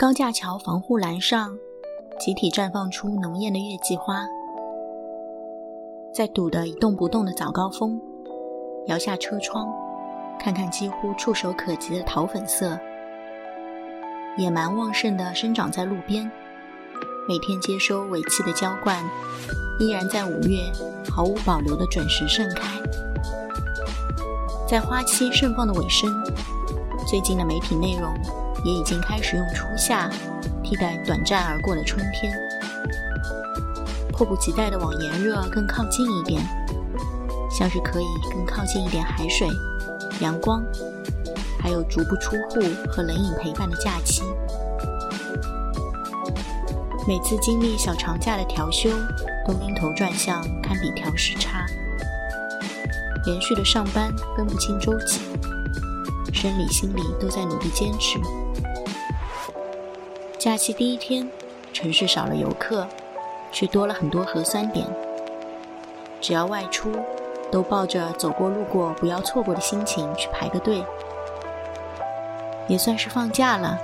高架桥防护栏上，集体绽放出浓艳的月季花。在堵得一动不动的早高峰，摇下车窗，看看几乎触手可及的桃粉色，野蛮旺盛地生长在路边。每天接收尾气的浇灌，依然在五月毫无保留地准时盛开。在花期盛放的尾声，最近的媒体内容。也已经开始用初夏替代短暂而过的春天，迫不及待地往炎热更靠近一点，像是可以更靠近一点海水、阳光，还有足不出户和冷饮陪伴的假期。每次经历小长假的调休，都晕头转向，堪比调时差，连续的上班分不清周几，生理心理都在努力坚持。假期第一天，城市少了游客，却多了很多核酸点。只要外出，都抱着走过路过不要错过的心情去排个队，也算是放假了。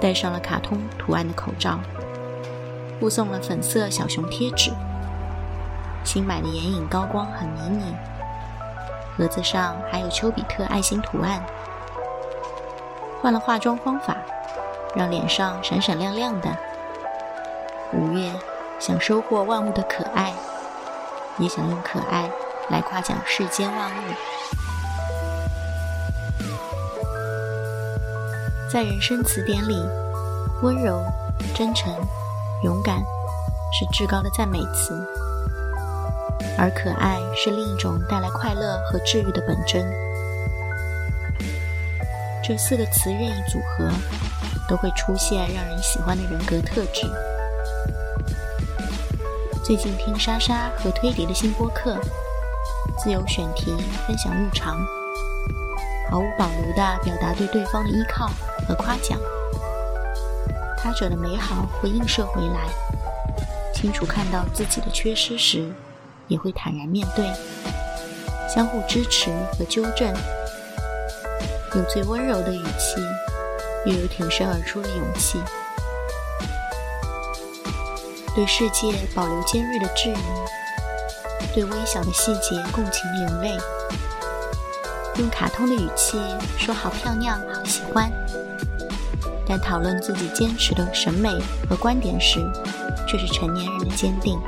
戴上了卡通图案的口罩，附送了粉色小熊贴纸，新买的眼影高光很迷你，盒子上还有丘比特爱心图案。换了化妆方法。让脸上闪闪亮亮的。五月，想收获万物的可爱，也想用可爱来夸奖世间万物。在人生词典里，温柔、真诚、勇敢是至高的赞美词，而可爱是另一种带来快乐和治愈的本真。这四个词任意组合。都会出现让人喜欢的人格特质。最近听莎莎和推迪的新播客，自由选题，分享日常，毫无保留地表达对对方的依靠和夸奖。他者的美好会映射回来，清楚看到自己的缺失时，也会坦然面对，相互支持和纠正，用最温柔的语气。又有挺身而出的勇气，对世界保留尖锐的质疑，对微小的细节共情流泪，用卡通的语气说“好漂亮，好喜欢”，但讨论自己坚持的审美和观点时，却是成年人的坚定。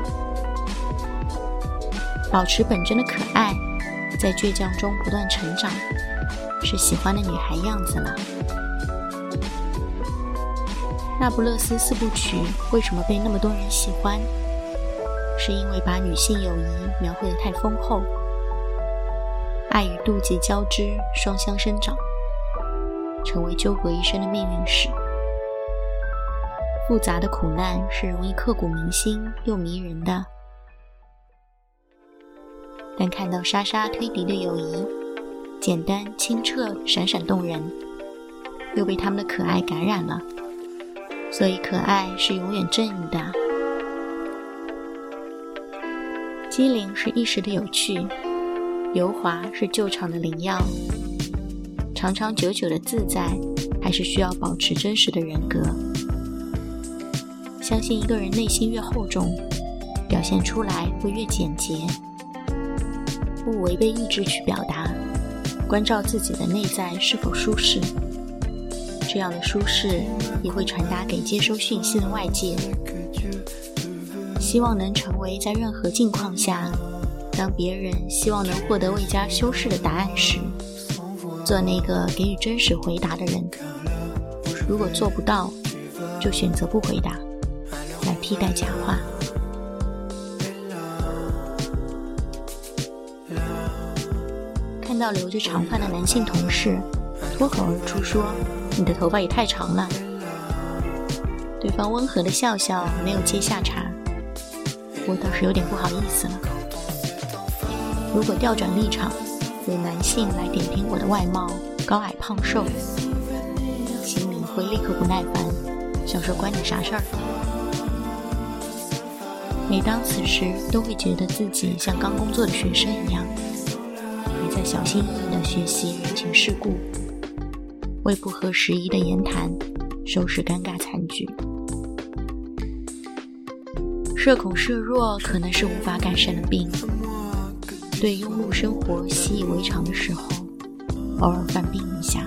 保持本真的可爱，在倔强中不断成长，是喜欢的女孩样子了。那不勒斯四部曲为什么被那么多人喜欢？是因为把女性友谊描绘得太丰厚，爱与妒忌交织，双相生长，成为纠葛一生的命运史。复杂的苦难是容易刻骨铭心又迷人的，但看到莎莎推迪的友谊，简单清澈，闪闪动人，又被他们的可爱感染了。所以，可爱是永远正义的，机灵是一时的有趣，油滑是救场的灵药，长长久久的自在，还是需要保持真实的人格。相信一个人内心越厚重，表现出来会越简洁，不违背意志去表达，关照自己的内在是否舒适。这样的舒适也会传达给接收讯息的外界。希望能成为在任何境况下，当别人希望能获得未加修饰的答案时，做那个给予真实回答的人。如果做不到，就选择不回答，来替代假话。看到留着长发的男性同事，脱口而出说。你的头发也太长了。对方温和的笑笑，没有接下茬。我倒是有点不好意思了。如果调转立场，有男性来点评我的外貌高矮胖瘦，心里会立刻不耐烦，想说关你啥事儿？每当此时，都会觉得自己像刚工作的学生一样，还在小心翼翼地学习人情世故。为不合时宜的言谈收拾尴尬残局。社恐社弱可能是无法改善的病，对庸碌生活习以为常的时候，偶尔犯病一下。